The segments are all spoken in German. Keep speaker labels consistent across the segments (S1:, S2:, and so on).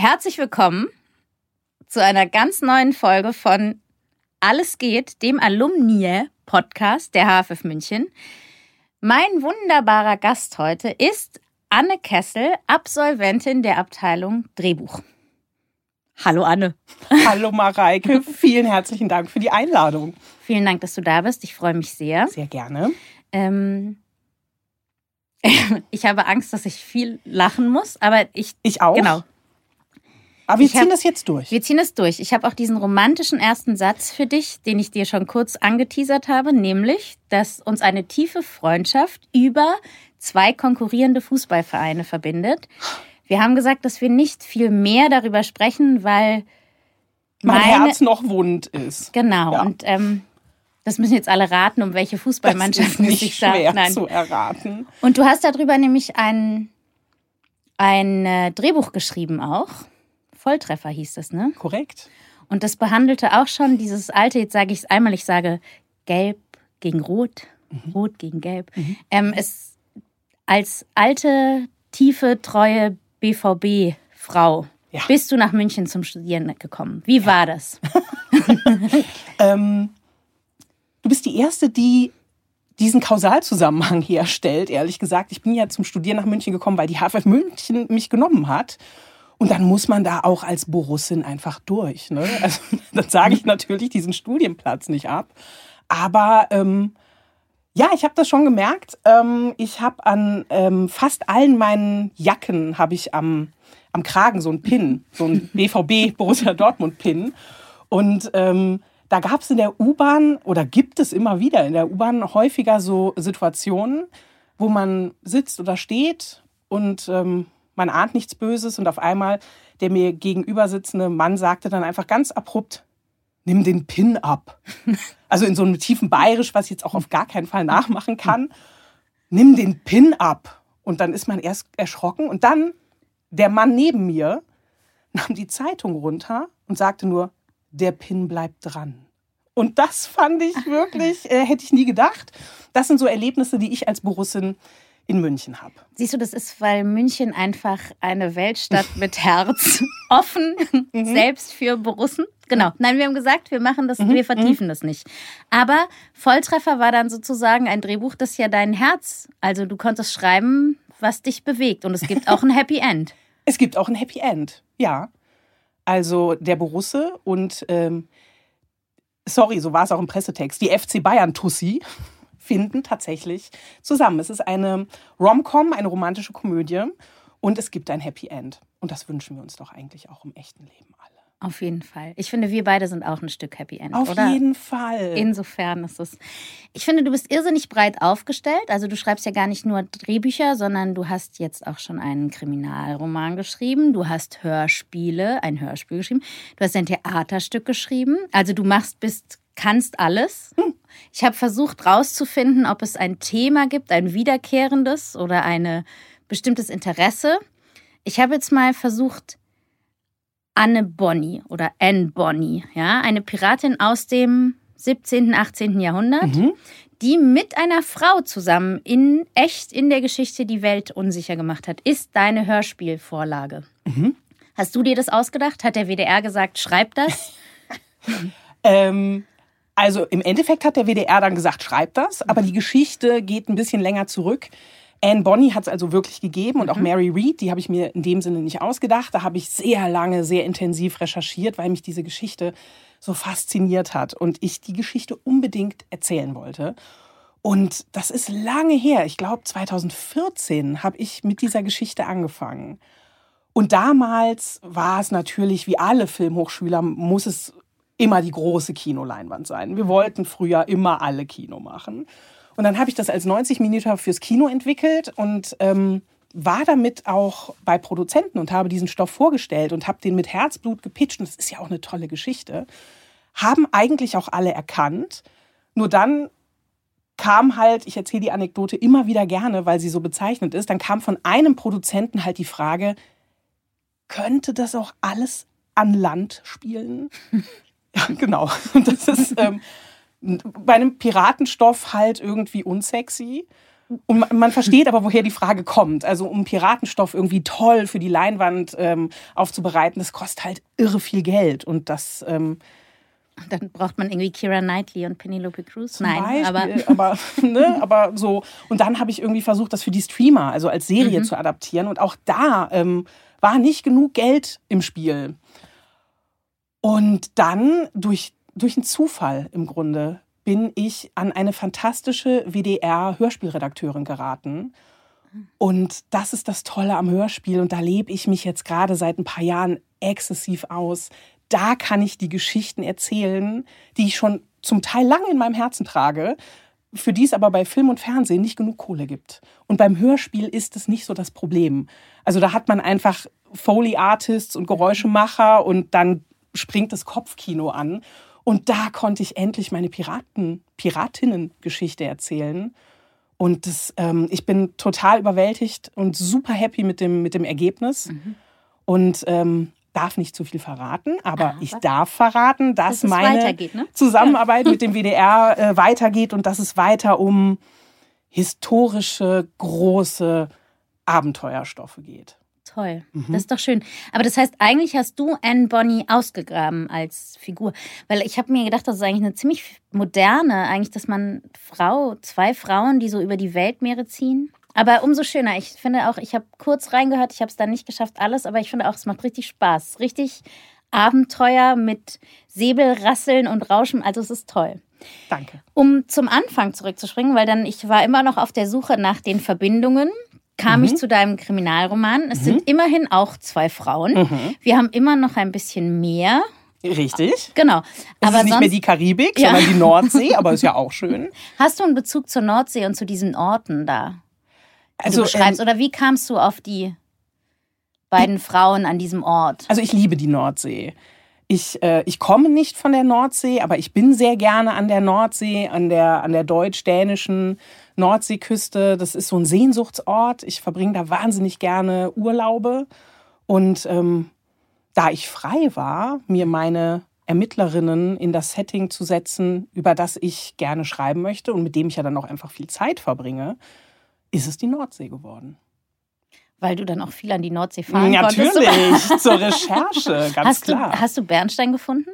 S1: Herzlich willkommen zu einer ganz neuen Folge von Alles geht, dem Alumni-Podcast der HFF München. Mein wunderbarer Gast heute ist Anne Kessel, Absolventin der Abteilung Drehbuch. Hallo Anne.
S2: Hallo Mareike, vielen herzlichen Dank für die Einladung.
S1: Vielen Dank, dass du da bist. Ich freue mich sehr.
S2: Sehr gerne.
S1: Ähm, ich habe Angst, dass ich viel lachen muss, aber ich.
S2: Ich auch.
S1: Genau.
S2: Aber wir ziehen
S1: hab-
S2: das jetzt durch.
S1: Wir ziehen es durch. Ich habe auch diesen romantischen ersten Satz für dich, den ich dir schon kurz angeteasert habe, nämlich, dass uns eine tiefe Freundschaft über zwei konkurrierende Fußballvereine verbindet. Wir haben gesagt, dass wir nicht viel mehr darüber sprechen, weil
S2: mein
S1: meine-
S2: Herz noch wund ist.
S1: genau
S2: Ja.
S1: und ähm, das müssen jetzt alle raten, um welche
S2: Das
S1: Fußballmannschaften es sich da. Nein.
S2: zu erraten.
S1: Und du hast darüber nämlich ein ein äh, Drehbuch geschrieben auch. Volltreffer hieß es, ne?
S2: Korrekt.
S1: Und das behandelte auch schon dieses alte, jetzt sage ich es einmal, ich sage Gelb gegen Rot, Rot gegen Gelb. Ähm, es als alte, tiefe, treue BVB-Frau
S2: Ja.
S1: bist du nach München zum Studieren gekommen. Wie war das?
S2: Ähm, du bist die Erste, die diesen Kausalzusammenhang herstellt, ehrlich gesagt. Ich bin ja zum Studieren nach München gekommen, weil die HFF München mich genommen hat. Und dann muss man da auch als Borussin einfach durch. Ne? Also, dann sage ich natürlich diesen Studienplatz nicht ab. Aber ähm, ja, ich habe das schon gemerkt. Ähm, ich habe an ähm, fast allen meinen Jacken habe ich am, am Kragen so einen Pin, so einen BVB Borussia Dortmund Pin. Und ähm, da gab es in der U-Bahn oder gibt es immer wieder in der U-Bahn häufiger so Situationen, wo man sitzt oder steht und ähm, man ahnt nichts Böses und auf einmal der mir gegenüber sitzende Mann sagte dann einfach ganz abrupt, nimm den Pin ab. Also in so einem tiefen Bayerisch, was ich jetzt auch auf gar keinen Fall nachmachen kann. Nimm den Pin ab. Und dann ist man erst erschrocken und dann der Mann neben mir nahm die Zeitung runter und sagte nur, der Pin bleibt dran. Und das fand ich wirklich, äh, hätte ich nie gedacht. Das sind so Erlebnisse, die ich als Borussin in München habe.
S1: Siehst du, das ist, weil München einfach eine Weltstadt mit Herz offen, selbst für Borussen. Genau. Nein, wir haben gesagt, wir machen das, wir vertiefen das nicht. Aber Volltreffer war dann sozusagen ein Drehbuch, das ja dein Herz, also du konntest schreiben, was dich bewegt. Und es gibt auch ein Happy End.
S2: Es gibt auch ein Happy End, ja. Also der Borusse und, ähm, sorry, so war es auch im Pressetext, die FC Bayern Tussi finden tatsächlich zusammen. Es ist eine Rom-Com, eine romantische Komödie und es gibt ein Happy End. Und das wünschen wir uns doch eigentlich auch im echten Leben alle.
S1: Auf jeden Fall. Ich finde, wir beide sind auch ein Stück Happy End,
S2: Auf
S1: oder?
S2: jeden Fall.
S1: Insofern ist es. Ich finde, du bist irrsinnig breit aufgestellt. Also du schreibst ja gar nicht nur Drehbücher, sondern du hast jetzt auch schon einen Kriminalroman geschrieben. Du hast Hörspiele, ein Hörspiel geschrieben. Du hast ein Theaterstück geschrieben. Also du machst, bist, kannst alles. Ich habe versucht rauszufinden, ob es ein Thema gibt, ein wiederkehrendes oder ein bestimmtes Interesse. Ich habe jetzt mal versucht, Anne Bonny oder Anne Bonny, ja, eine Piratin aus dem 17., 18. Jahrhundert,
S2: Mhm.
S1: die mit einer Frau zusammen in echt in der Geschichte die Welt unsicher gemacht hat, ist deine Hörspielvorlage.
S2: Mhm.
S1: Hast du dir das ausgedacht? Hat der WDR gesagt, schreib das?
S2: Ähm, also im Endeffekt hat der WDR dann gesagt, schreib das, aber die Geschichte geht ein bisschen länger zurück. Anne Bonny hat es also wirklich gegeben und auch Mary Read, die habe ich mir in dem Sinne nicht ausgedacht. Da habe ich sehr lange, sehr intensiv recherchiert, weil mich diese Geschichte so fasziniert hat und ich die Geschichte unbedingt erzählen wollte. Und das ist lange her. Ich glaube, 2014 habe ich mit dieser Geschichte angefangen. Und damals war es natürlich, wie alle Filmhochschüler, muss es immer die große Kinoleinwand sein. Wir wollten früher immer alle Kino machen. Und dann habe ich das als 90 Minuten fürs Kino entwickelt und ähm, war damit auch bei Produzenten und habe diesen Stoff vorgestellt und habe den mit Herzblut gepitcht. Und das ist ja auch eine tolle Geschichte. Haben eigentlich auch alle erkannt. Nur dann kam halt, ich erzähle die Anekdote immer wieder gerne, weil sie so bezeichnend ist, dann kam von einem Produzenten halt die Frage, könnte das auch alles an Land spielen? ja, genau. Das ist ähm, bei einem Piratenstoff halt irgendwie unsexy. Und man, versteht aber, woher die Frage kommt. Also um Piratenstoff irgendwie toll für die Leinwand ähm, aufzubereiten, das kostet halt irre viel Geld. Und das ähm,
S1: dann braucht man irgendwie Kira Knightley und Penelope Cruz.
S2: Nein, Beispiel, aber, aber, ne, aber so. Und dann habe ich irgendwie versucht, das für die Streamer, also als Serie mhm. zu adaptieren. Und auch da ähm, war nicht genug Geld im Spiel. Und dann durch, durch einen Zufall im Grunde bin ich an eine fantastische WDR-Hörspielredakteurin geraten. Und das ist das Tolle am Hörspiel. Und da lebe ich mich jetzt gerade seit ein paar Jahren exzessiv aus da kann ich die Geschichten erzählen, die ich schon zum Teil lange in meinem Herzen trage, für die es aber bei Film und Fernsehen nicht genug Kohle gibt. Und beim Hörspiel ist es nicht so das Problem. Also da hat man einfach Foley-Artists und Geräuschemacher und dann springt das Kopfkino an. Und da konnte ich endlich meine Piraten, Piratinnen-Geschichte erzählen. Und das, ähm, ich bin total überwältigt und super happy mit dem, mit dem Ergebnis. Mhm. Und ähm, darf nicht zu viel verraten, aber ah, ich darf verraten, dass, dass meine ne? Zusammenarbeit mit dem WDR äh, weitergeht und dass es weiter um historische, große Abenteuerstoffe geht.
S1: Toll, mhm. das ist doch schön. Aber das heißt, eigentlich hast du Anne Bonny ausgegraben als Figur. Weil ich habe mir gedacht, das ist eigentlich eine ziemlich moderne, eigentlich, dass man Frau, zwei Frauen, die so über die Weltmeere ziehen, aber umso schöner. Ich finde auch, ich habe kurz reingehört, ich habe es dann nicht geschafft, alles, aber ich finde auch, es macht richtig Spaß. Richtig Abenteuer mit Säbelrasseln und Rauschen. Also es ist toll.
S2: Danke.
S1: Um zum Anfang zurückzuspringen, weil dann ich war immer noch auf der Suche nach den Verbindungen kam mhm. ich zu deinem Kriminalroman. Es mhm. sind immerhin auch zwei Frauen. Mhm. Wir haben immer noch ein bisschen mehr.
S2: Richtig.
S1: Genau.
S2: Es aber ist nicht sonst, mehr die Karibik, ja. sondern die Nordsee, aber ist ja auch schön.
S1: Hast du einen Bezug zur Nordsee und zu diesen Orten da? also, du beschreibst? Ähm, Oder wie kamst du auf die beiden Frauen an diesem Ort?
S2: Also ich liebe die Nordsee. Ich, äh, ich komme nicht von der Nordsee, aber ich bin sehr gerne an der Nordsee, an der, an der deutsch-dänischen Nordseeküste. Das ist so ein Sehnsuchtsort. Ich verbringe da wahnsinnig gerne Urlaube. Und ähm, da ich frei war, mir meine Ermittlerinnen in das Setting zu setzen, über das ich gerne schreiben möchte und mit dem ich ja dann auch einfach viel Zeit verbringe, ist es die Nordsee geworden.
S1: Weil du dann auch viel an die Nordsee fahren
S2: ja,
S1: konntest.
S2: Natürlich, zur Recherche, ganz
S1: hast
S2: klar.
S1: Du, hast du Bernstein gefunden?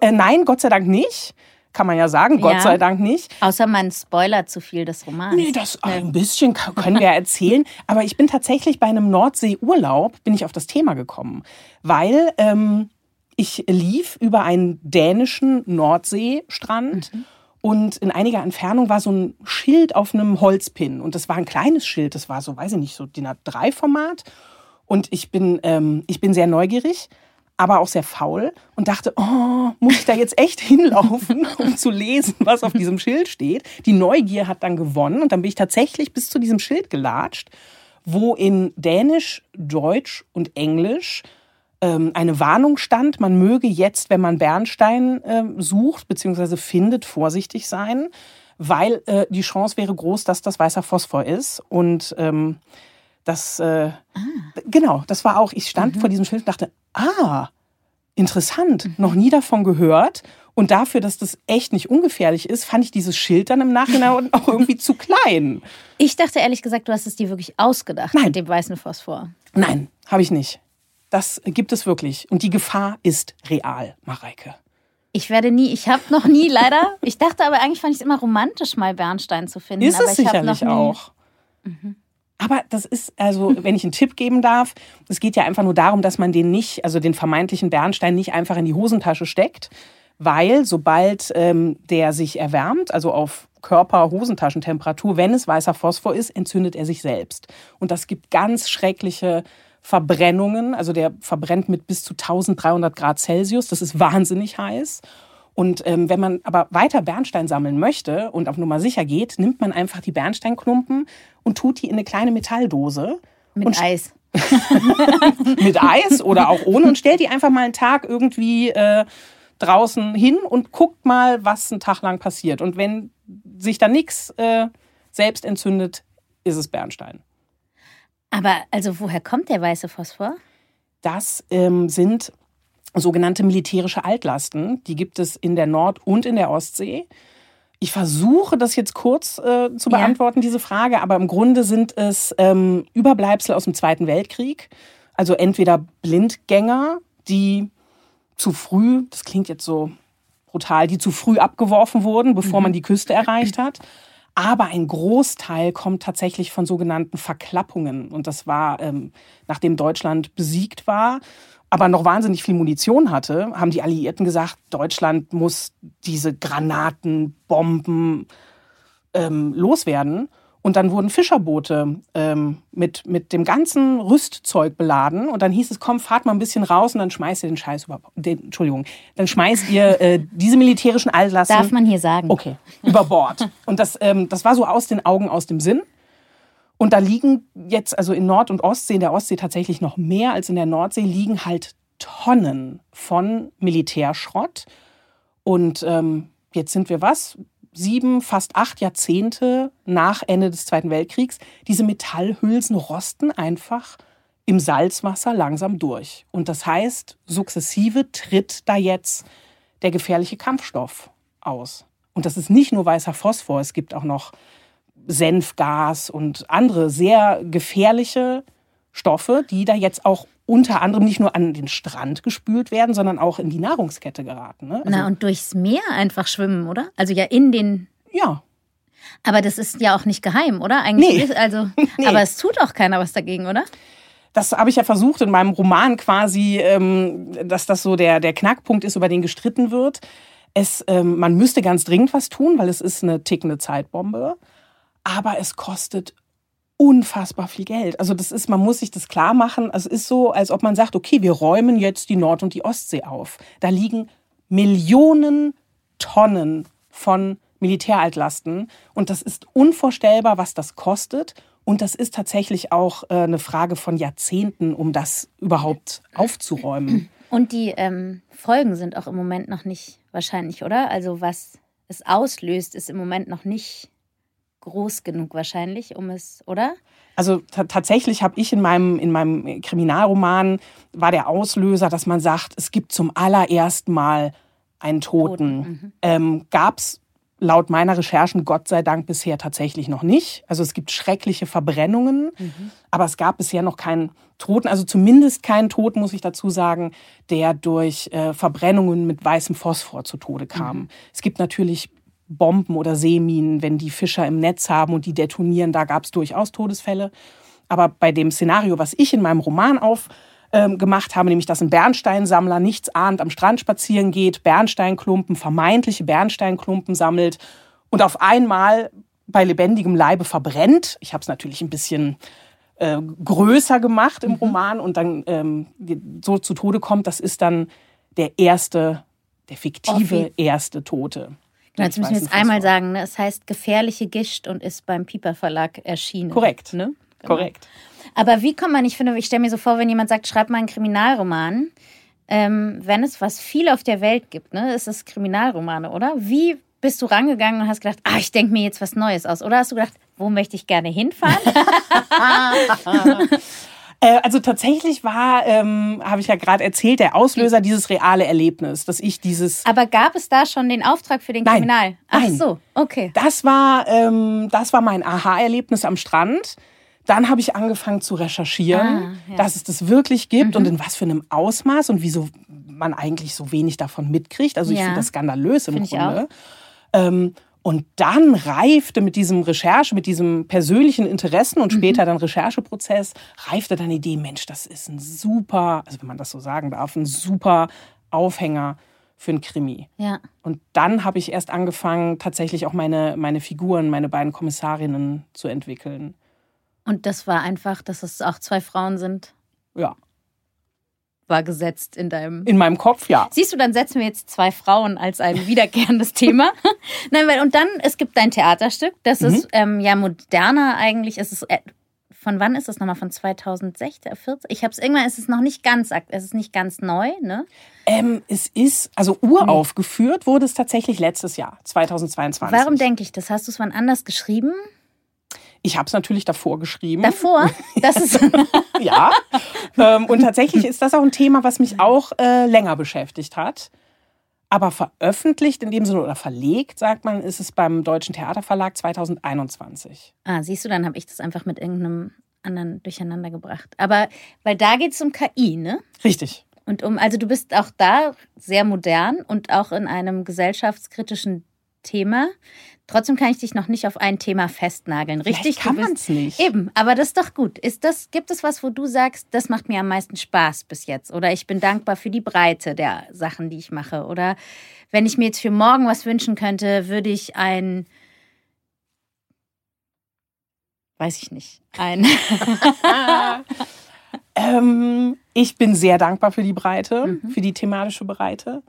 S2: Äh, nein, Gott sei Dank nicht. Kann man ja sagen, Gott ja. sei Dank nicht.
S1: Außer man spoilert zu viel des Romans.
S2: Nee, das ein bisschen können wir erzählen. Aber ich bin tatsächlich bei einem Nordseeurlaub, bin ich auf das Thema gekommen. Weil ähm, ich lief über einen dänischen Nordseestrand. Mhm und in einiger Entfernung war so ein Schild auf einem Holzpin. Und das war ein kleines Schild, das war so, weiß ich nicht, so DIN A3-Format. Und ich bin, ähm, ich bin sehr neugierig, aber auch sehr faul und dachte, oh, muss ich da jetzt echt hinlaufen, um zu lesen, was auf diesem Schild steht? Die Neugier hat dann gewonnen und dann bin ich tatsächlich bis zu diesem Schild gelatscht, wo in Dänisch, Deutsch und Englisch ähm, eine Warnung stand, man möge jetzt, wenn man Bernstein äh, sucht bzw. findet, vorsichtig sein, weil äh, die Chance wäre groß, dass das weißer Phosphor ist. Und ähm, das, äh, ah. genau, das war auch, ich stand mhm. vor diesem Schild und dachte, ah, interessant, mhm. noch nie davon gehört. Und dafür, dass das echt nicht ungefährlich ist, fand ich dieses Schild dann im Nachhinein auch irgendwie zu klein.
S1: Ich dachte ehrlich gesagt, du hast es dir wirklich ausgedacht
S2: Nein.
S1: mit dem weißen Phosphor.
S2: Nein, habe ich nicht. Das gibt es wirklich. Und die Gefahr ist real, Mareike.
S1: Ich werde nie, ich habe noch nie leider, ich dachte aber eigentlich fand ich es immer romantisch, mal Bernstein zu finden.
S2: Ist es sicherlich auch. Mhm. Aber das ist, also, wenn ich einen Tipp geben darf, es geht ja einfach nur darum, dass man den nicht, also den vermeintlichen Bernstein nicht einfach in die Hosentasche steckt, weil sobald ähm, der sich erwärmt, also auf Körper-Hosentaschentemperatur, wenn es weißer Phosphor ist, entzündet er sich selbst. Und das gibt ganz schreckliche Verbrennungen. Also der verbrennt mit bis zu 1300 Grad Celsius. Das ist wahnsinnig heiß. Und ähm, wenn man aber weiter Bernstein sammeln möchte und auf Nummer sicher geht, nimmt man einfach die Bernsteinklumpen und tut die in eine kleine Metalldose
S1: Mit Eis.
S2: mit Eis oder auch ohne und stellt die einfach mal einen Tag irgendwie äh, draußen hin und guckt mal, was einen Tag lang passiert. Und wenn sich da nichts äh, selbst entzündet, ist es Bernstein.
S1: Aber also woher kommt der weiße Phosphor?
S2: Das ähm, sind sogenannte militärische Altlasten. Die gibt es in der Nord- und in der Ostsee. Ich versuche das jetzt kurz äh, zu beantworten, ja. diese Frage, aber im Grunde sind es ähm, Überbleibsel aus dem Zweiten Weltkrieg. Also entweder Blindgänger, die zu früh, das klingt jetzt so brutal, die zu früh abgeworfen wurden, bevor mhm. man die Küste erreicht hat. Aber ein Großteil kommt tatsächlich von sogenannten Verklappungen. Und das war, ähm, nachdem Deutschland besiegt war, aber noch wahnsinnig viel Munition hatte, haben die Alliierten gesagt, Deutschland muss diese Granaten, Bomben ähm, loswerden. Und dann wurden Fischerboote ähm, mit, mit dem ganzen Rüstzeug beladen. Und dann hieß es, komm, fahrt mal ein bisschen raus und dann schmeißt ihr den Scheiß über. Den, Entschuldigung, dann schmeißt ihr äh, diese militärischen Altlasten.
S1: Darf man hier sagen.
S2: Okay, über Bord. Und das, ähm, das war so aus den Augen, aus dem Sinn. Und da liegen jetzt, also in Nord- und Ostsee, in der Ostsee tatsächlich noch mehr als in der Nordsee, liegen halt Tonnen von Militärschrott. Und ähm, jetzt sind wir was? Sieben, fast acht Jahrzehnte nach Ende des Zweiten Weltkriegs. Diese Metallhülsen rosten einfach im Salzwasser langsam durch. Und das heißt, sukzessive tritt da jetzt der gefährliche Kampfstoff aus. Und das ist nicht nur weißer Phosphor, es gibt auch noch Senfgas und andere sehr gefährliche Stoffe, die da jetzt auch unter anderem nicht nur an den Strand gespült werden, sondern auch in die Nahrungskette geraten. Ne?
S1: Also, Na, und durchs Meer einfach schwimmen, oder? Also ja in den.
S2: Ja.
S1: Aber das ist ja auch nicht geheim, oder? Eigentlich nee. Ist, also, nee. Aber es tut auch keiner was dagegen, oder?
S2: Das habe ich ja versucht in meinem Roman quasi, ähm, dass das so der, der Knackpunkt ist, über den gestritten wird. Es, ähm, man müsste ganz dringend was tun, weil es ist eine tickende Zeitbombe aber es kostet unfassbar viel Geld. Also das ist, man muss sich das klar machen. Es ist so, als ob man sagt, okay, wir räumen jetzt die Nord- und die Ostsee auf. Da liegen Millionen Tonnen von Militäraltlasten und das ist unvorstellbar, was das kostet. Und das ist tatsächlich auch äh, eine Frage von Jahrzehnten, um das überhaupt aufzuräumen.
S1: Und die ähm, Folgen sind auch im Moment noch nicht wahrscheinlich, oder? Also was es auslöst, ist im Moment noch nicht groß genug wahrscheinlich, um es, oder?
S2: Also tatsächlich habe ich in meinem, in meinem Kriminalroman, war der Auslöser, dass man sagt, es gibt zum allerersten Mal einen Toten. Toten. Mhm. Ähm, Gab es laut meiner Recherchen Gott sei Dank bisher tatsächlich noch nicht. Also es gibt schreckliche Verbrennungen, mhm. aber es gab bisher noch keinen Toten, also zumindest keinen Toten, muss ich dazu sagen, der durch äh, Verbrennungen mit weißem Phosphor zu Tode kam. Mhm. Es gibt natürlich Bomben oder Seeminen, wenn die Fischer im Netz haben und die detonieren, da gab es durchaus Todesfälle. Aber bei dem Szenario, was ich in meinem Roman auf ähm, gemacht habe, nämlich dass ein Bernsteinsammler nichts ahnt, am Strand spazieren geht, Bernsteinklumpen, vermeintliche Bernsteinklumpen sammelt und auf einmal bei lebendigem Leibe verbrennt. Ich habe es natürlich ein bisschen äh, größer gemacht im mhm. Roman und dann ähm, so zu Tode kommt. Das ist dann der erste, der fiktive erste Tote.
S1: Jetzt müssen wir jetzt einmal sagen, ne? es heißt gefährliche Gischt und ist beim Piper Verlag erschienen.
S2: Korrekt. Ne? Genau. Korrekt.
S1: Aber wie kann man, ich finde, ich stelle mir so vor, wenn jemand sagt, schreib mal einen Kriminalroman, ähm, wenn es was viel auf der Welt gibt, ne, ist es Kriminalromane, oder? Wie bist du rangegangen und hast gedacht, ah, ich denke mir jetzt was Neues aus? Oder hast du gedacht, wo möchte ich gerne hinfahren?
S2: Äh, also tatsächlich war, ähm, habe ich ja gerade erzählt, der Auslöser dieses reale Erlebnis, dass ich dieses.
S1: Aber gab es da schon den Auftrag für den
S2: Nein.
S1: Kriminal? Ach
S2: Nein.
S1: so, okay.
S2: Das war, ähm, das war mein Aha-Erlebnis am Strand. Dann habe ich angefangen zu recherchieren, ah, ja. dass es das wirklich gibt mhm. und in was für einem Ausmaß und wieso man eigentlich so wenig davon mitkriegt. Also ich ja. finde das skandalös im find Grunde. Ähm, und dann reifte mit diesem Recherche, mit diesem persönlichen Interessen und später mhm. dann Rechercheprozess, reifte dann die Idee, Mensch, das ist ein super, also wenn man das so sagen darf, ein super Aufhänger für ein Krimi.
S1: Ja.
S2: Und dann habe ich erst angefangen, tatsächlich auch meine, meine Figuren, meine beiden Kommissarinnen zu entwickeln.
S1: Und das war einfach, dass es auch zwei Frauen sind?
S2: Ja
S1: war gesetzt in deinem.
S2: In meinem Kopf, ja.
S1: Siehst du, dann setzen wir jetzt zwei Frauen als ein wiederkehrendes Thema. Nein, weil, und dann, es gibt dein Theaterstück, das mhm. ist ähm, ja moderner eigentlich. Es ist äh, Von wann ist das nochmal? Von 2016, 14? Ich habe es irgendwann, ist es noch nicht ganz, es ist nicht ganz neu, ne?
S2: Ähm, es ist, also uraufgeführt wurde es tatsächlich letztes Jahr, 2022.
S1: Warum denke ich das? Hast du es wann anders geschrieben?
S2: Ich habe es natürlich davor geschrieben.
S1: Davor? Das ist.
S2: ja. Ähm, und tatsächlich ist das auch ein Thema, was mich auch äh, länger beschäftigt hat. Aber veröffentlicht in dem Sinne oder verlegt, sagt man, ist es beim Deutschen Theaterverlag 2021.
S1: Ah, siehst du, dann habe ich das einfach mit irgendeinem anderen durcheinander gebracht. Aber weil da geht es um KI, ne?
S2: Richtig.
S1: Und um, also du bist auch da sehr modern und auch in einem gesellschaftskritischen Thema. Trotzdem kann ich dich noch nicht auf ein Thema festnageln. Richtig?
S2: Vielleicht kann man es nicht.
S1: Eben, aber das ist doch gut. Ist das, gibt es was, wo du sagst, das macht mir am meisten Spaß bis jetzt? Oder ich bin dankbar für die Breite der Sachen, die ich mache? Oder wenn ich mir jetzt für morgen was wünschen könnte, würde ich ein. Weiß ich nicht. Ein.
S2: ähm, ich bin sehr dankbar für die Breite, mhm. für die thematische Breite.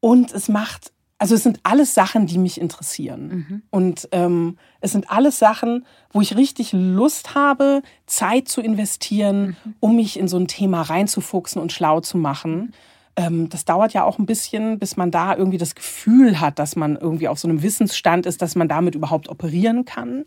S2: Und es macht also es sind alles Sachen, die mich interessieren. Mhm. Und ähm, es sind alles Sachen, wo ich richtig Lust habe, Zeit zu investieren, mhm. um mich in so ein Thema reinzufuchsen und schlau zu machen. Ähm, das dauert ja auch ein bisschen, bis man da irgendwie das Gefühl hat, dass man irgendwie auf so einem Wissensstand ist, dass man damit überhaupt operieren kann.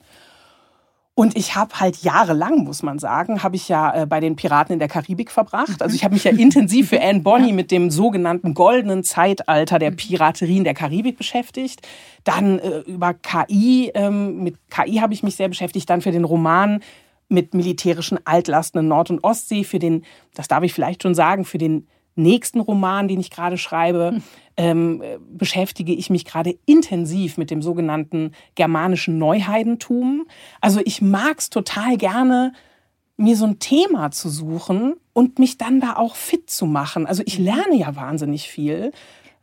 S2: Und ich habe halt jahrelang, muss man sagen, habe ich ja äh, bei den Piraten in der Karibik verbracht. Also ich habe mich ja intensiv für Anne Bonny mit dem sogenannten goldenen Zeitalter der Piraterie in der Karibik beschäftigt. Dann äh, über KI, ähm, mit KI habe ich mich sehr beschäftigt. Dann für den Roman mit militärischen Altlasten in Nord- und Ostsee, für den, das darf ich vielleicht schon sagen, für den nächsten Roman, den ich gerade schreibe, hm. ähm, beschäftige ich mich gerade intensiv mit dem sogenannten germanischen Neuheidentum. Also ich mag es total gerne, mir so ein Thema zu suchen und mich dann da auch fit zu machen. Also ich lerne ja wahnsinnig viel.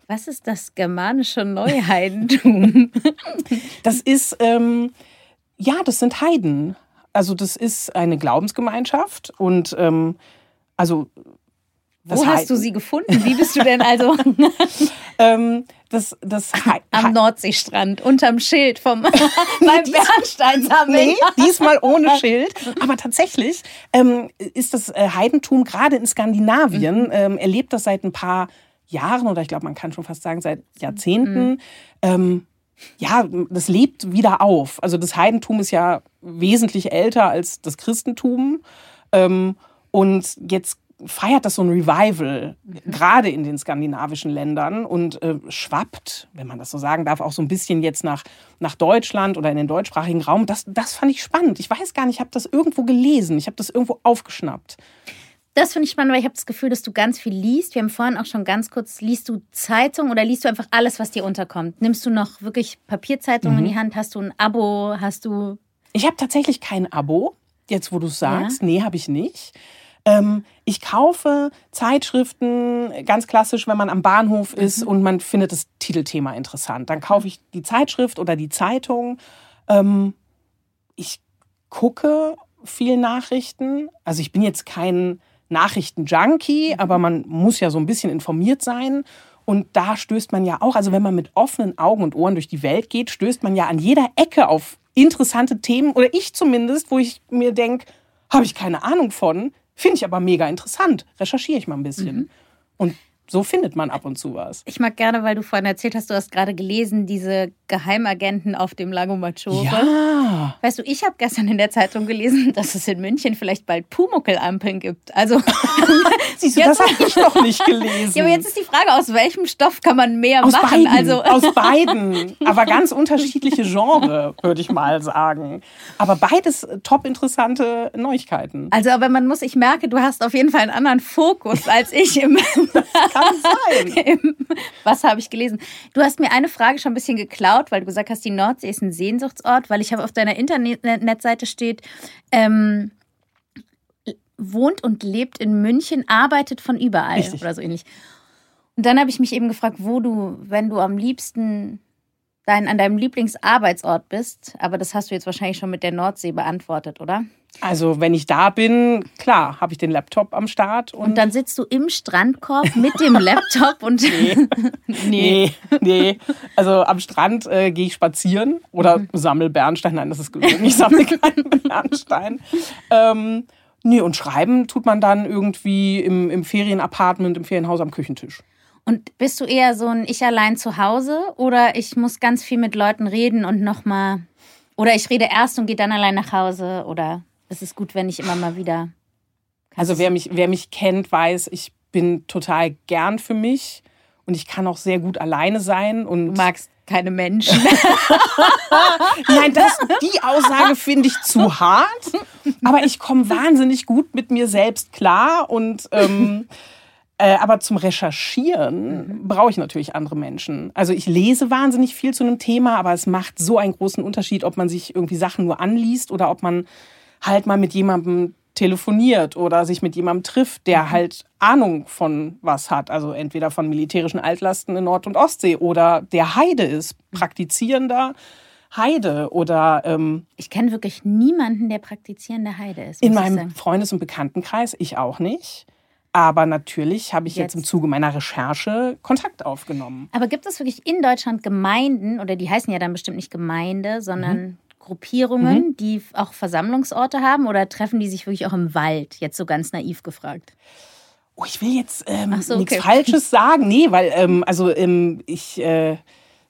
S1: Was ist das germanische Neuheidentum?
S2: das ist, ähm, ja, das sind Heiden. Also das ist eine Glaubensgemeinschaft und ähm, also
S1: wo hast Heiden. du sie gefunden? Wie bist du denn also?
S2: ähm, das, das
S1: Am Nordseestrand, unterm Schild vom beim Bernsteinsammeln.
S2: Nee, diesmal ohne Schild. Aber tatsächlich ähm, ist das äh, Heidentum gerade in Skandinavien, mhm. ähm, erlebt das seit ein paar Jahren oder ich glaube, man kann schon fast sagen, seit Jahrzehnten. Mhm. Ähm, ja, das lebt wieder auf. Also das Heidentum ist ja wesentlich älter als das Christentum. Ähm, und jetzt feiert das so ein Revival, mhm. gerade in den skandinavischen Ländern und äh, schwappt, wenn man das so sagen darf, auch so ein bisschen jetzt nach, nach Deutschland oder in den deutschsprachigen Raum. Das, das fand ich spannend. Ich weiß gar nicht, ich habe das irgendwo gelesen, ich habe das irgendwo aufgeschnappt.
S1: Das finde ich spannend, weil ich habe das Gefühl, dass du ganz viel liest. Wir haben vorhin auch schon ganz kurz, liest du Zeitung oder liest du einfach alles, was dir unterkommt? Nimmst du noch wirklich Papierzeitungen mhm. in die Hand? Hast du ein Abo? Hast du...
S2: Ich habe tatsächlich kein Abo, jetzt wo du es sagst. Ja. Nee, habe ich nicht. Ähm, ich kaufe Zeitschriften, ganz klassisch, wenn man am Bahnhof ist mhm. und man findet das Titelthema interessant. Dann kaufe ich die Zeitschrift oder die Zeitung. Ähm, ich gucke viel Nachrichten. Also ich bin jetzt kein Nachrichten-Junkie, mhm. aber man muss ja so ein bisschen informiert sein. Und da stößt man ja auch, also wenn man mit offenen Augen und Ohren durch die Welt geht, stößt man ja an jeder Ecke auf interessante Themen, oder ich zumindest, wo ich mir denke, habe ich keine Ahnung von, Finde ich aber mega interessant. Recherchiere ich mal ein bisschen. Mhm. Und so findet man ab und zu was.
S1: Ich mag gerne, weil du vorhin erzählt hast, du hast gerade gelesen, diese Geheimagenten auf dem Lago Maggiore.
S2: Ja.
S1: Weißt du, ich habe gestern in der Zeitung gelesen, dass es in München vielleicht bald Pumuckelampeln gibt. Also
S2: Siehst du, das habe ich noch nicht gelesen.
S1: ja, aber jetzt ist die Frage, aus welchem Stoff kann man mehr
S2: aus
S1: machen?
S2: Beiden, also aus beiden, aber ganz unterschiedliche Genre, würde ich mal sagen. Aber beides top interessante Neuigkeiten.
S1: Also, aber man muss, ich merke, du hast auf jeden Fall einen anderen Fokus als ich im
S2: kann sein.
S1: Was habe ich gelesen? Du hast mir eine Frage schon ein bisschen geklaut, weil du gesagt hast, die Nordsee ist ein Sehnsuchtsort, weil ich habe auf deiner Internetseite steht, ähm, wohnt und lebt in München, arbeitet von überall
S2: Richtig.
S1: oder so ähnlich. Und dann habe ich mich eben gefragt, wo du, wenn du am liebsten dein, an deinem Lieblingsarbeitsort bist. Aber das hast du jetzt wahrscheinlich schon mit der Nordsee beantwortet, oder?
S2: Also wenn ich da bin, klar, habe ich den Laptop am Start. Und,
S1: Und dann sitzt du im Strandkorb mit dem Laptop und.
S2: nee. nee, nee. Also am Strand äh, gehe ich spazieren oder
S1: Mhm.
S2: sammel Bernstein. Nein, das ist gelogen. Ich sammle keinen Bernstein. Ähm, nee, und schreiben tut man dann irgendwie im, im Ferienapartment, im Ferienhaus am Küchentisch.
S1: Und bist du eher so ein Ich allein zu Hause oder ich muss ganz viel mit Leuten reden und nochmal. Oder ich rede erst und gehe dann allein nach Hause oder ist es gut, wenn ich immer mal wieder.
S2: Also wer mich, wer mich kennt, weiß, ich bin total gern für mich und ich kann auch sehr gut alleine sein. Und
S1: Du magst keine Menschen.
S2: Nein, das, die Aussage finde ich zu hart. Aber ich komme wahnsinnig gut mit mir selbst klar. Und ähm, äh, aber zum Recherchieren brauche ich natürlich andere Menschen. Also ich lese wahnsinnig viel zu einem Thema, aber es macht so einen großen Unterschied, ob man sich irgendwie Sachen nur anliest oder ob man halt mal mit jemandem telefoniert oder sich mit jemandem trifft, der halt Ahnung von was hat. Also entweder von militärischen Altlasten in Nord- und Ostsee oder der Heide ist, praktizierender Heide oder ähm,
S1: Ich kenne wirklich niemanden, der praktizierende Heide ist.
S2: in meinem. Freundes- und Bekanntenkreis, ich auch nicht. Aber natürlich habe ich jetzt.
S1: Jetzt.
S2: im Zuge meiner Recherche Kontakt aufgenommen.
S1: Aber gibt es wirklich in Deutschland Gemeinden, oder die heißen ja dann bestimmt nicht Gemeinde, sondern
S2: Mhm.
S1: Gruppierungen, die auch Versammlungsorte haben? Oder treffen die sich wirklich auch im Wald? Jetzt so ganz naiv gefragt.
S2: Oh, ich will jetzt ähm,
S1: so,
S2: nichts
S1: okay.
S2: Falsches sagen. Nee, weil, ähm, also ähm, ich, äh,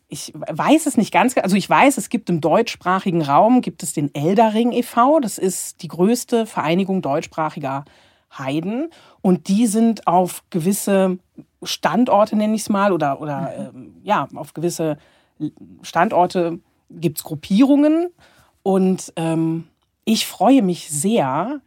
S2: ich weiß es nicht ganz. Also ich weiß, es gibt im deutschsprachigen Raum, gibt es den Eldering e.V. Das ist die größte Vereinigung deutschsprachiger Heiden. Und die sind auf gewisse Standorte, nenne ich es mal, oder, oder ähm, ja, auf gewisse Standorte gibt es Gruppierungen. Und ähm, ich freue mich sehr,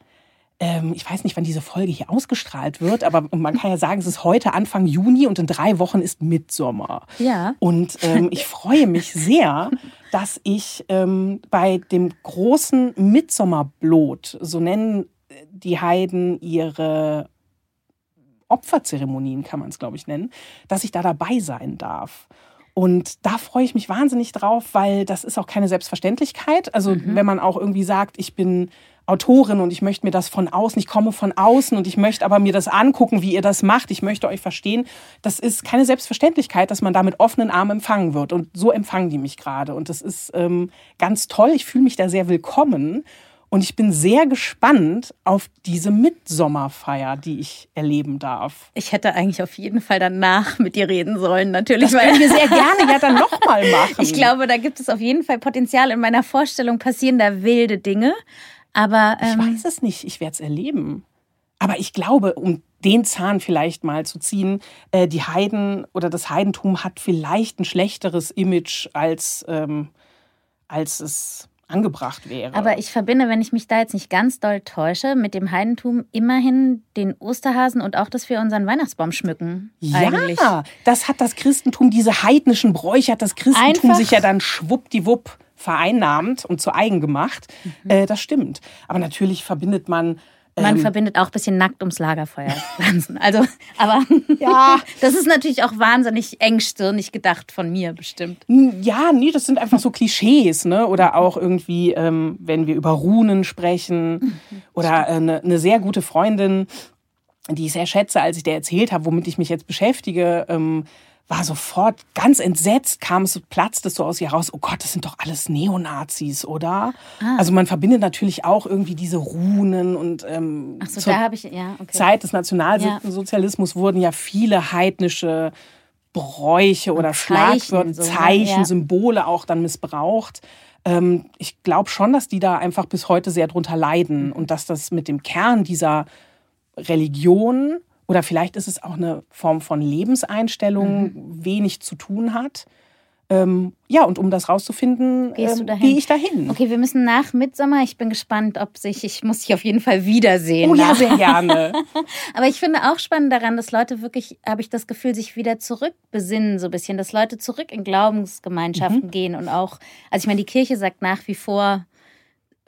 S2: ähm, ich weiß nicht, wann diese Folge hier ausgestrahlt wird, aber man kann ja sagen, es ist heute Anfang Juni und in drei Wochen ist Mitsommer.
S1: Ja.
S2: Und ähm, ich freue mich sehr, dass ich ähm, bei dem großen Mitsommerblot, so nennen die Heiden ihre Opferzeremonien, kann man es, glaube ich, nennen, dass ich da dabei sein darf. Und da freue ich mich wahnsinnig drauf, weil das ist auch keine Selbstverständlichkeit. Also wenn man auch irgendwie sagt, ich bin Autorin und ich möchte mir das von außen, ich komme von außen und ich möchte aber mir das angucken, wie ihr das macht, ich möchte euch verstehen. Das ist keine Selbstverständlichkeit, dass man da mit offenen Armen empfangen wird. Und so empfangen die mich gerade. Und das ist ähm, ganz toll. Ich fühle mich da sehr willkommen. Und ich bin sehr gespannt auf diese Mitsommerfeier, die ich erleben darf.
S1: Ich hätte eigentlich auf jeden Fall danach mit dir reden sollen, natürlich.
S2: Das können wir sehr gerne ja dann nochmal machen.
S1: Ich glaube, da gibt es auf jeden Fall Potenzial. In meiner Vorstellung passieren da wilde Dinge. Aber
S2: Ich
S1: ähm,
S2: weiß es nicht, ich werde es erleben. Aber ich glaube, um den Zahn vielleicht mal zu ziehen, äh, die Heiden oder das Heidentum hat vielleicht ein schlechteres Image, als, ähm, als es angebracht wäre.
S1: Aber ich verbinde, wenn ich mich da jetzt nicht ganz doll täusche, mit dem Heidentum immerhin den Osterhasen und auch, dass wir unseren Weihnachtsbaum schmücken. Eigentlich.
S2: Ja, das hat das Christentum, diese heidnischen Bräuche hat das Christentum
S1: Einfach-
S2: sich ja dann schwuppdiwupp vereinnahmt und zu eigen gemacht. Äh, das stimmt. Aber natürlich verbindet man.
S1: Man
S2: ähm,
S1: verbindet auch ein bisschen nackt ums Lagerfeuer tanzen. Also, aber
S2: Ja.
S1: das ist natürlich auch wahnsinnig engstirnig gedacht von mir bestimmt.
S2: Ja, nee, das sind einfach so Klischees, ne? Oder auch irgendwie, ähm, wenn wir über Runen sprechen. Oder äh, eine ne sehr gute Freundin, die ich sehr schätze, als ich dir erzählt habe, womit ich mich jetzt beschäftige, ähm, war sofort ganz entsetzt, kam es, so- platzte es so aus ihr raus, oh Gott, das sind doch alles Neonazis, oder? Also man verbindet natürlich auch irgendwie diese Runen und ähm,
S1: Achso,
S2: zur
S1: da habe ich, ja, okay.
S2: Zeit des Nationalsozialismus wurden ja viele heidnische Bräuche oder
S1: Zeichen,
S2: Schlagwörter,
S1: so, ne?
S2: Zeichen,
S1: Ja.
S2: Symbole auch dann missbraucht. Ähm, ich glaube schon, dass die da einfach bis heute sehr drunter leiden und dass das mit dem Kern dieser Religion oder vielleicht ist es auch eine Form von Lebenseinstellung
S1: Mhm.
S2: wenig zu tun hat. Ähm, ja, und um das rauszufinden,
S1: Gehst
S2: ähm, gehe ich dahin.
S1: Okay, wir müssen nach Mitsommer. Ich bin gespannt, ob sich, ich muss dich auf jeden Fall wiedersehen.
S2: Oh ja,
S1: nach-
S2: sehr gerne.
S1: Aber ich finde auch spannend daran, dass Leute wirklich, habe ich das Gefühl, sich wieder zurückbesinnen so ein bisschen, dass Leute zurück in Glaubensgemeinschaften
S2: Mhm.
S1: gehen und auch, also ich meine, die Kirche sagt nach wie vor,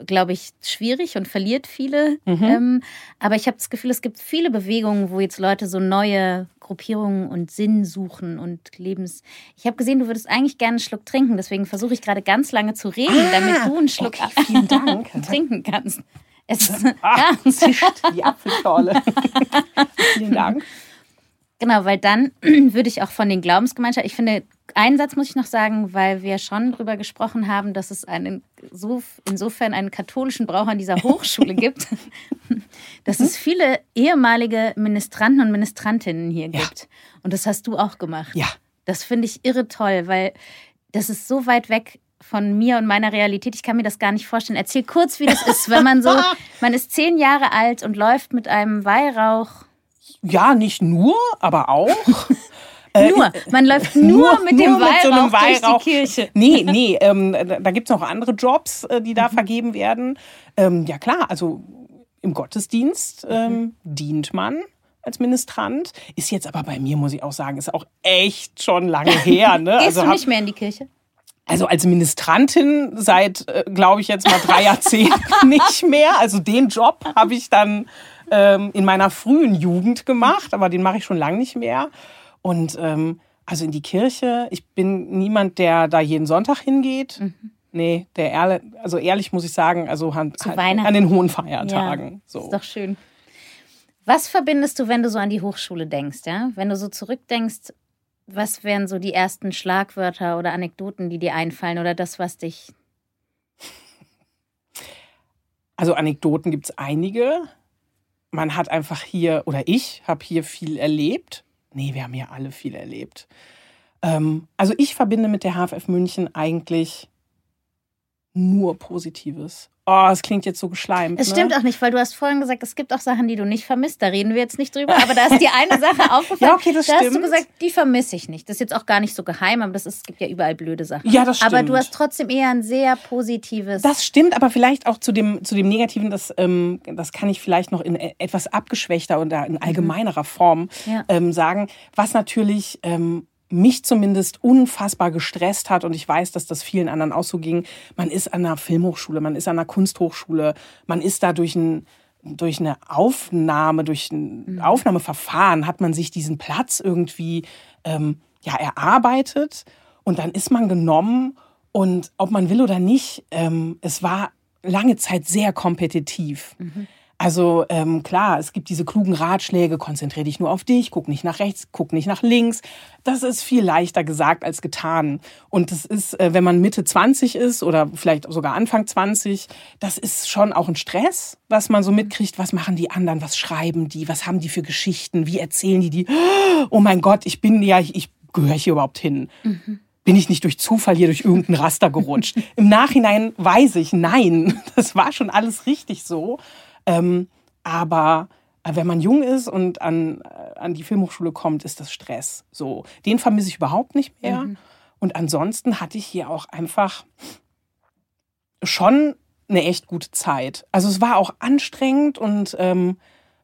S1: glaube ich, schwierig und verliert viele. Mhm. Ähm, aber ich habe das Gefühl, es gibt viele Bewegungen, wo jetzt Leute so neue Gruppierungen und Sinn suchen und Lebens. Ich habe gesehen, du würdest eigentlich gerne einen Schluck trinken, deswegen versuche ich gerade ganz lange zu reden, ah, damit du einen Schluck
S2: okay,
S1: trinken kannst.
S2: Es, ah, ja. zischt die Apfelschorle. vielen Dank.
S1: Genau, weil dann würde ich auch von den Glaubensgemeinschaften, ich finde, einen Satz muss ich noch sagen, weil wir schon darüber gesprochen haben, dass es einen, so, insofern einen katholischen Brauch an dieser Hochschule gibt, dass es viele ehemalige Ministranten und Ministrantinnen hier gibt. Ja. Und das hast du auch gemacht.
S2: Ja.
S1: Das finde ich irre toll, weil das ist so weit weg von mir und meiner Realität. Ich kann mir das gar nicht vorstellen. Erzähl kurz, wie das ist, wenn man so, man ist zehn Jahre alt und läuft mit einem Weihrauch
S2: ja, nicht nur, aber auch.
S1: Äh, nur, man läuft nur, nur mit dem nur Weihrauch, mit so einem Weihrauch durch die Kirche.
S2: Nee, nee, ähm, da, gibt es noch andere Jobs, äh, die da mhm. vergeben werden. Ähm, ja klar, also im Gottesdienst ähm, mhm. dient man als Ministrant. Ist jetzt aber bei mir, muss ich auch sagen, ist auch echt schon lange her. Ne?
S1: Gehst also du nicht mehr in die Kirche?
S2: Also als Ministrantin seit, äh, glaube ich, jetzt mal drei Jahrzehnten nicht mehr. Also den Job habe ich dann ähm, in meiner frühen Jugend gemacht, aber den mache ich schon lange nicht mehr. Und ähm, also in die Kirche, ich bin niemand, der da jeden Sonntag hingeht. Mhm. Nee, der ehrlich, also ehrlich muss ich sagen, also an, an den hohen Feiertagen.
S1: Ja, so. Ist doch schön. Was verbindest du, wenn du so an die Hochschule denkst, ja? Wenn du so zurückdenkst, was wären so die ersten Schlagwörter oder Anekdoten, die dir einfallen oder das, was dich.
S2: Also Anekdoten gibt es einige man hat einfach hier, oder ich habe hier viel erlebt. Nee, wir haben hier alle viel erlebt. Ähm, also ich verbinde mit der HFF München eigentlich nur Positives. Oh, es klingt jetzt so geschleimt.
S1: Es ne? stimmt auch nicht, weil du hast vorhin gesagt, es gibt auch Sachen, die du nicht vermisst. Da reden wir jetzt nicht drüber. Aber da ist dir eine Sache aufgefallen. ja, okay, das da stimmt. hast du gesagt, die vermisse ich nicht. Das ist jetzt auch gar nicht so geheim, aber das ist, es gibt ja überall blöde Sachen.
S2: Ja, das stimmt.
S1: Aber du hast trotzdem eher ein sehr positives.
S2: Das stimmt, aber vielleicht auch zu dem, zu dem Negativen, das, ähm, das kann ich vielleicht noch in e-, etwas abgeschwächter oder in allgemeinerer Form ja. ähm, sagen. Was natürlich ähm, mich zumindest unfassbar gestresst hat und ich weiß, dass das vielen anderen auch so ging. Man ist an einer Filmhochschule, man ist an einer Kunsthochschule, man ist da durch ein durch eine Aufnahme, durch ein mhm. Aufnahmeverfahren hat man sich diesen Platz irgendwie ähm, ja erarbeitet und dann ist man genommen und ob man will oder nicht, ähm, es war lange Zeit sehr kompetitiv. Mhm. Also ähm, klar, es gibt diese klugen Ratschläge, konzentriere dich nur auf dich, guck nicht nach rechts, guck nicht nach links. Das ist viel leichter gesagt als getan. Und das ist, äh, wenn man Mitte 20 ist oder vielleicht sogar Anfang 20, das ist schon auch ein Stress, was man so mitkriegt. Was machen die anderen? Was schreiben die? Was haben die für Geschichten? Wie erzählen die die? Oh mein Gott, ich bin ja, ich, ich gehöre hier überhaupt hin. Mhm bin ich nicht durch Zufall hier durch irgendein Raster gerutscht. Im Nachhinein weiß ich, nein, das war schon alles richtig so. Ähm, aber äh, wenn man jung ist und an, äh, an die Filmhochschule kommt, ist das Stress. So, den vermisse ich überhaupt nicht mehr. Mhm. Und ansonsten hatte ich hier auch einfach schon eine echt gute Zeit. Also es war auch anstrengend und ähm,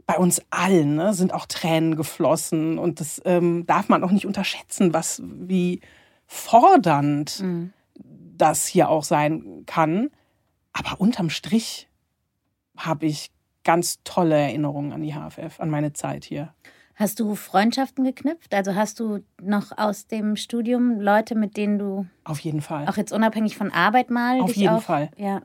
S2: bei uns allen ne, sind auch Tränen geflossen und das ähm, darf man auch nicht unterschätzen, was wie fordernd mhm. das hier auch sein kann. Aber unterm Strich habe ich ganz tolle Erinnerungen an die HFF, an meine Zeit hier.
S1: Hast du Freundschaften geknüpft? Also hast du noch aus dem Studium Leute, mit denen du.
S2: Auf jeden Fall.
S1: Auch jetzt unabhängig von Arbeit mal?
S2: Auf jeden auch, Fall.
S1: Ja.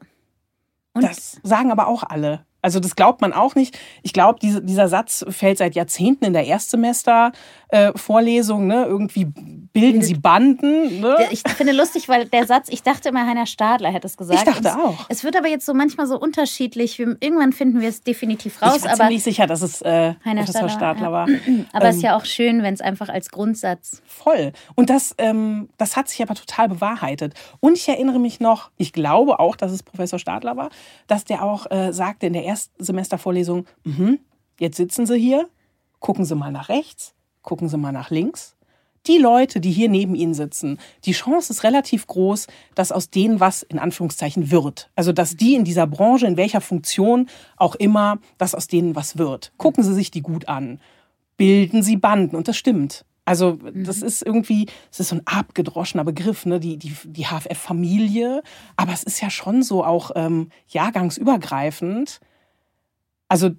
S2: Und das sagen aber auch alle. Also das glaubt man auch nicht. Ich glaube, diese, dieser Satz fällt seit Jahrzehnten in der Erstsemester-Vorlesung. Äh, ne? Irgendwie bilden sie Banden. Ne?
S1: Ich finde lustig, weil der Satz, ich dachte immer, Heiner Stadler hätte es gesagt.
S2: Ich dachte es, auch.
S1: Es wird aber jetzt so manchmal so unterschiedlich. irgendwann finden wir es definitiv raus.
S2: Ich war aber ziemlich sicher, dass es äh, Heiner Stadler, Stadler war. Ja.
S1: Aber es ähm, ist ja auch schön, wenn es einfach als Grundsatz.
S2: Voll. Und das, ähm, das hat sich aber total bewahrheitet. Und ich erinnere mich noch, ich glaube auch, dass es Professor Stadler war, dass der auch äh, sagte in der Erstsemestervorlesung, mhm, jetzt sitzen Sie hier, gucken Sie mal nach rechts, gucken Sie mal nach links. Die Leute, die hier neben Ihnen sitzen, die Chance ist relativ groß, dass aus denen was in Anführungszeichen wird. Also, dass die in dieser Branche, in welcher Funktion auch immer, dass aus denen was wird. Gucken Sie sich die gut an. Bilden Sie Banden. Und das stimmt. Also das ist irgendwie, es ist so ein abgedroschener Begriff, ne? die, die, die HFF-Familie, aber es ist ja schon so auch ähm, jahrgangsübergreifend. Also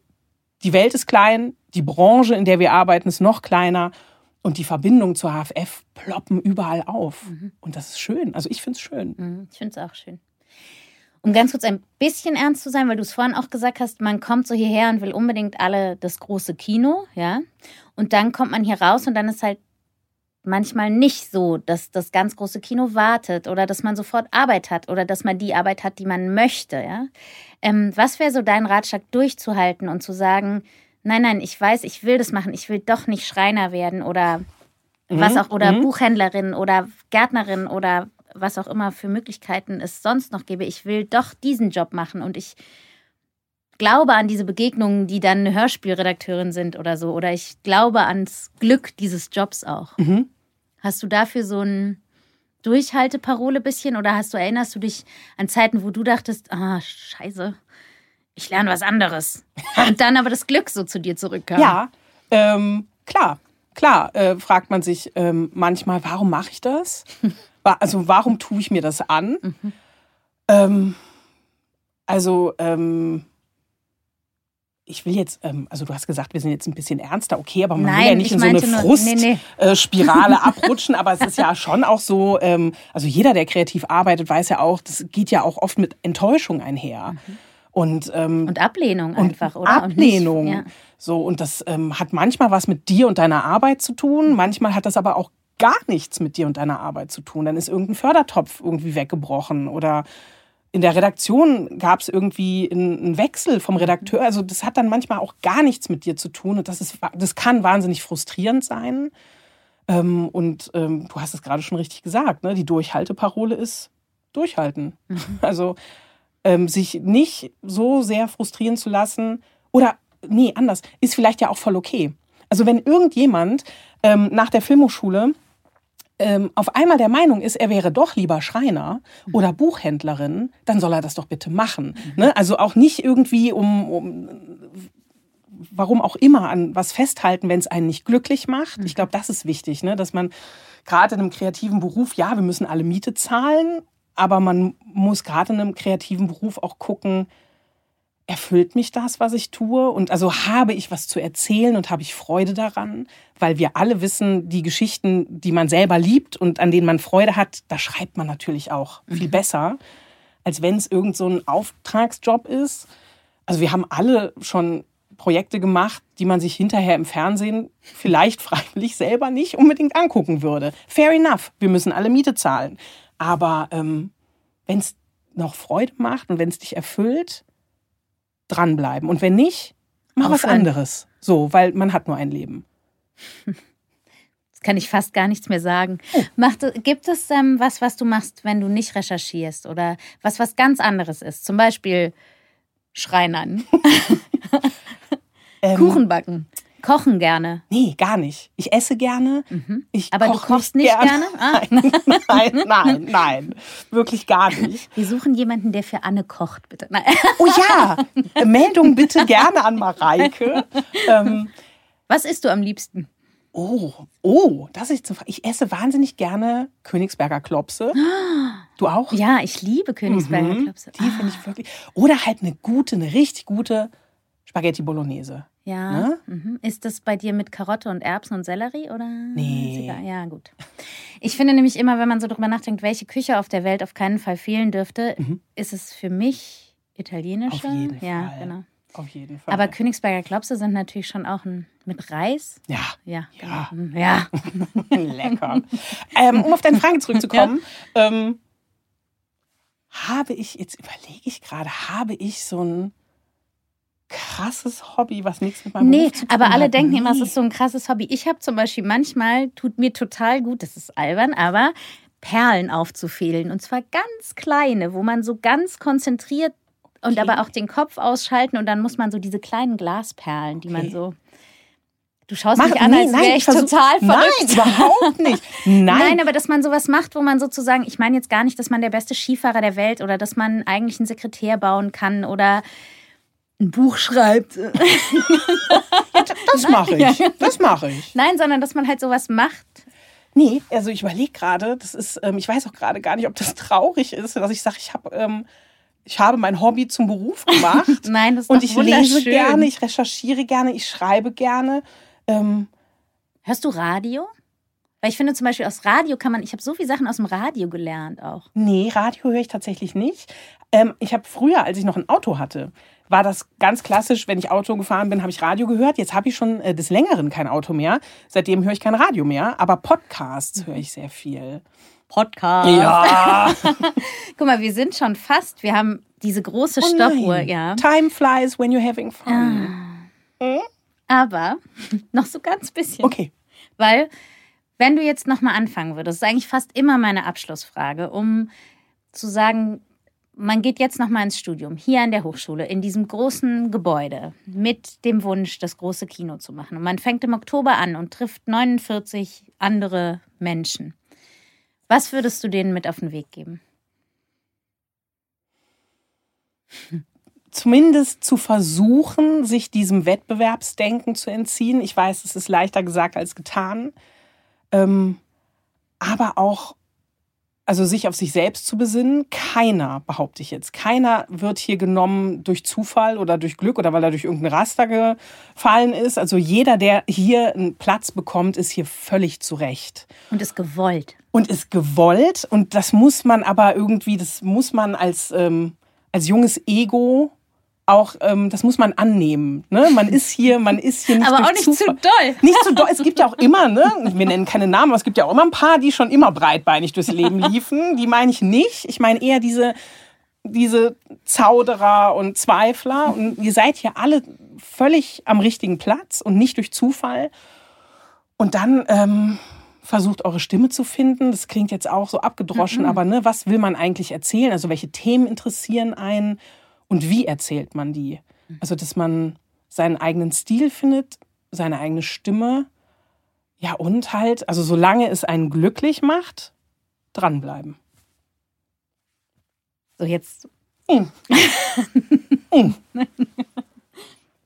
S2: die Welt ist klein, die Branche, in der wir arbeiten, ist noch kleiner und die Verbindungen zur HFF ploppen überall auf. Und das ist schön. Also ich finde es schön.
S1: Mhm, Ich finde es auch schön. Um ganz kurz ein bisschen ernst zu sein, weil du es vorhin auch gesagt hast, man kommt so hierher und will unbedingt alle das große Kino, ja. Und dann kommt man hier raus und dann ist halt manchmal nicht so, dass das ganz große Kino wartet oder dass man sofort Arbeit hat oder dass man die Arbeit hat, die man möchte, ja. Ähm, was wäre so dein Ratschlag, durchzuhalten und zu sagen, nein, nein, ich weiß, ich will das machen, ich will doch nicht Schreiner werden oder was auch, oder Buchhändlerin oder Gärtnerin oder was auch immer für Möglichkeiten es sonst noch gäbe. Ich will doch diesen Job machen und ich glaube an diese Begegnungen, die dann eine Hörspielredakteurin sind oder so. Oder ich glaube ans Glück dieses Jobs auch.
S2: Mhm.
S1: Hast du dafür so ein Durchhalteparole bisschen oder hast du, erinnerst du dich an Zeiten, wo du dachtest, ah, scheiße, ich lerne was anderes. Und dann aber das Glück so zu dir zurückkam.
S2: Ja, ähm, klar, klar, äh, fragt man sich ähm, manchmal, warum mache ich das? Also warum tue ich mir das an? Ähm, also ähm, ich will jetzt, ähm, also du hast gesagt, wir sind jetzt ein bisschen ernster, okay, aber man will
S1: Nein,
S2: ja nicht
S1: ich
S2: in so eine
S1: nur- nee, nee.
S2: Frustspirale abrutschen, aber es ist ja schon auch so, ähm, also jeder, der kreativ arbeitet, weiß ja auch, das geht ja auch oft mit Enttäuschung einher. Und, ähm,
S1: Und Ablehnung
S2: und
S1: einfach, oder?
S2: Ablehnung.
S1: Und nicht, ja.
S2: So, und das ähm, hat manchmal was mit dir und deiner Arbeit zu tun. Manchmal hat das aber auch gar nichts mit dir und deiner Arbeit zu tun. Dann ist irgendein Fördertopf irgendwie weggebrochen oder in der Redaktion gab es irgendwie einen Wechsel vom Redakteur. Also das hat dann manchmal auch gar nichts mit dir zu tun und das, ist, das kann wahnsinnig frustrierend sein. Ähm, und ähm, du hast es gerade schon richtig gesagt, ne? die Durchhalteparole ist durchhalten. Also ähm, sich nicht so sehr frustrieren zu lassen oder nee, anders, ist vielleicht ja auch voll okay. Also wenn irgendjemand ähm, nach der Filmhochschule ähm, auf einmal der Meinung ist, er wäre doch lieber Schreiner oder Buchhändlerin, dann soll er das doch bitte machen. Ne? Also auch nicht irgendwie um, um warum auch immer an was festhalten, wenn es einen nicht glücklich macht. Ich glaube, das ist wichtig, ne? dass man gerade in einem kreativen Beruf, ja, wir müssen alle Miete zahlen, aber man muss gerade in einem kreativen Beruf auch gucken, erfüllt mich das, was ich tue? Und also habe ich was zu erzählen und habe ich Freude daran? Weil wir alle wissen, die Geschichten, die man selber liebt und an denen man Freude hat, da schreibt man natürlich auch viel besser, als wenn es irgend so ein Auftragsjob ist. Also wir haben alle schon Projekte gemacht, die man sich hinterher im Fernsehen vielleicht freiwillig selber nicht unbedingt angucken würde. Fair enough, wir müssen alle Miete zahlen. Aber ähm, wenn es noch Freude macht und wenn es dich erfüllt, dranbleiben. Und wenn nicht, mach was
S1: Aufhören.
S2: anderes. So, weil man hat nur ein Leben.
S1: Jetzt kann ich fast gar nichts mehr sagen. Macht, gibt es ähm, was, was du machst, wenn du nicht recherchierst oder was was ganz anderes ist? Zum Beispiel Schreinern,
S2: Ähm,
S1: Kuchen backen, kochen gerne.
S2: Nee, gar nicht. Ich esse gerne. Ich
S1: Aber du
S2: koch
S1: kochst nicht gerne? Ah.
S2: Nein, nein, nein, nein. Wirklich gar nicht.
S1: Wir suchen jemanden, der für Anne kocht, bitte. Nein.
S2: Oh ja, Meldung bitte gerne an Mareike. Ähm,
S1: Was isst du am liebsten?
S2: oh, oh, das ist zu Ich esse wahnsinnig gerne Königsberger Klopse. Du auch?
S1: Ja, ich liebe Königsberger
S2: Mhm.
S1: Klopse.
S2: Die finde ich wirklich. Oder halt eine gute, eine richtig gute Spaghetti Bolognese.
S1: Ja.
S2: Ne?
S1: Mhm. Ist das bei dir mit Karotte und Erbsen und Sellerie oder?
S2: Nee.
S1: Ja, gut. Ich finde nämlich immer, wenn man so drüber nachdenkt, welche Küche auf der Welt auf keinen Fall fehlen dürfte, ist es für mich italienische.
S2: Mhm. Auf jeden
S1: ja,
S2: Fall.
S1: genau.
S2: Auf jeden Fall.
S1: Aber Königsberger Klopse sind natürlich schon auch ein mit Reis.
S2: ja,
S1: Ja.
S2: Ja.
S1: Mhm. Ja.
S2: lecker. ähm, um auf deine Frage zurückzukommen, ähm, habe ich, jetzt überlege ich gerade, habe ich so ein krasses Hobby, was nichts mit meinem
S1: Nee,
S2: Beruf zu tun
S1: aber alle
S2: hat?
S1: denken immer, es
S2: Nee.
S1: ist so ein krasses Hobby. Ich habe zum Beispiel manchmal, tut mir total gut, das ist albern, aber Perlen aufzufädeln. Und zwar ganz kleine, wo man so ganz konzentriert und
S2: Okay.
S1: aber auch den Kopf ausschalten und dann muss man so diese kleinen Glasperlen, die man so. Du schaust
S2: Mach-
S1: mich an,
S2: nee,
S1: als wäre
S2: ich
S1: ich
S2: versuch-
S1: total verrückt.
S2: Nein, überhaupt nicht. Nein.
S1: Nein, aber dass man sowas macht, wo man sozusagen, ich meine jetzt gar nicht, dass man der beste Skifahrer der Welt oder dass man eigentlich einen Sekretär bauen kann oder ein Buch schreibt.
S2: das mache ich. Das mache ich.
S1: Nein, sondern dass man halt sowas macht.
S2: Nee, also ich überlege gerade, das ist, ähm, ich weiß auch gerade gar nicht, ob das traurig ist, dass ich sage, ich habe ähm, ich habe mein Hobby zum Beruf gemacht.
S1: Nein, das ist
S2: Und
S1: doch
S2: ich lese gerne, ich recherchiere gerne, ich schreibe gerne. Ähm,
S1: Hörst du Radio? Weil ich finde zum Beispiel aus Radio kann man, ich habe so viele Sachen aus dem Radio gelernt auch.
S2: nee, Radio höre ich tatsächlich nicht. Ähm, ich habe früher, als ich noch ein Auto hatte, war das ganz klassisch, wenn ich Auto gefahren bin, habe ich Radio gehört. Jetzt habe ich schon äh, des Längeren kein Auto mehr. Seitdem höre ich kein Radio mehr, aber Podcasts höre ich sehr viel.
S1: Podcast.
S2: Ja.
S1: Guck mal, wir sind schon fast, wir haben diese große
S2: Oh
S1: Stoppuhr, ja.
S2: Time flies when you're having fun.
S1: Aber noch so ganz bisschen.
S2: Okay.
S1: Weil, wenn du jetzt nochmal anfangen würdest, das ist eigentlich fast immer meine Abschlussfrage, um zu sagen, man geht jetzt nochmal ins Studium, hier an der Hochschule, in diesem großen Gebäude, mit dem Wunsch, das große Kino zu machen. Und man fängt im Oktober an und trifft 49 andere Menschen. Was würdest du denen mit auf den Weg geben?
S2: zumindest zu versuchen, sich diesem Wettbewerbsdenken zu entziehen. Ich weiß, es ist leichter gesagt als getan. Ähm, aber auch, also sich auf sich selbst zu besinnen. Keiner, behaupte ich jetzt, keiner wird hier genommen durch Zufall oder durch Glück oder weil er durch irgendein Raster gefallen ist. Also jeder, der hier einen Platz bekommt, ist hier völlig zurecht
S1: Und ist gewollt.
S2: und ist gewollt. Und das muss man aber irgendwie, das muss man als, ähm, als junges Ego auch, ähm, das muss man annehmen. Ne? Man ist hier, man ist hier nicht
S1: Aber auch nicht zu
S2: Zufall.
S1: doll.
S2: Nicht zu doll. Es gibt ja auch immer, ne? Wir nennen keine Namen, aber es gibt ja auch immer ein paar, die schon immer breitbeinig durchs Leben liefen. Die meine ich nicht. Ich meine eher diese, diese Zauderer und Zweifler. Und ihr seid hier alle völlig am richtigen Platz und nicht durch Zufall. Und dann ähm, versucht eure Stimme zu finden. Das klingt jetzt auch so abgedroschen, aber ne, was will man eigentlich erzählen? Also welche Themen interessieren einen und wie erzählt man die? Also dass man seinen eigenen Stil findet, seine eigene Stimme. Ja, und halt, also solange es einen glücklich macht, dranbleiben.
S1: So, jetzt.
S2: Hm.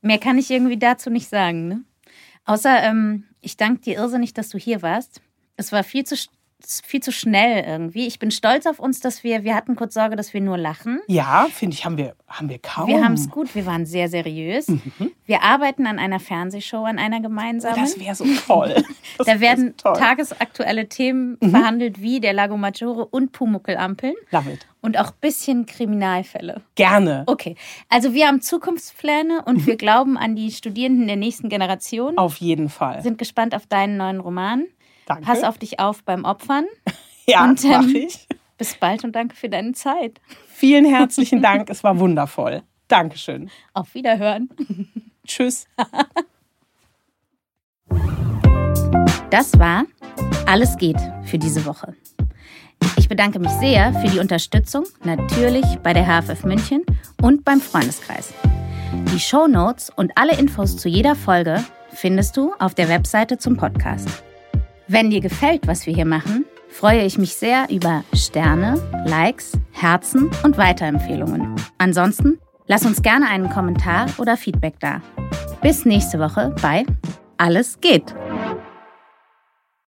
S1: Mehr kann ich irgendwie dazu nicht sagen, ne? Außer, ähm, ich danke dir irrsinnig, dass du hier warst. Es war viel zu, viel zu schnell irgendwie. Ich bin stolz auf uns, dass wir, wir hatten kurz Sorge, dass wir nur lachen.
S2: Ja, finde ich, haben wir, haben wir kaum.
S1: Wir haben es gut, wir waren sehr seriös. Wir arbeiten an einer Fernsehshow, an einer gemeinsamen.
S2: Mhm. Das wäre so toll. Das
S1: da werden
S2: so
S1: tagesaktuelle Themen verhandelt, wie der Lago Maggiore und Pumuckelampeln.
S2: Love it.
S1: Und auch ein bisschen Kriminalfälle.
S2: Gerne.
S1: Okay, also wir haben Zukunftspläne
S2: Mhm.
S1: und wir glauben an die Studierenden der nächsten Generation.
S2: Auf jeden Fall.
S1: Sind gespannt auf deinen neuen Roman.
S2: Danke.
S1: Pass auf dich auf beim Opfern.
S2: Ja,
S1: Und, ähm,
S2: mach ich.
S1: Bis bald und danke für deine Zeit.
S2: Vielen herzlichen Dank. Es war wundervoll. Dankeschön.
S1: Auf Wiederhören.
S2: Tschüss.
S1: Das war Alles geht für diese Woche. Ich bedanke mich sehr für die Unterstützung, natürlich bei der HFF München und beim Freundeskreis. Die Shownotes und alle Infos zu jeder Folge findest du auf der Webseite zum Podcast. Wenn dir gefällt, was wir hier machen, freue ich mich sehr über Sterne, Likes, Herzen und Weiterempfehlungen. Ansonsten lass uns gerne einen Kommentar oder Feedback da. Bis nächste Woche bei Alles geht.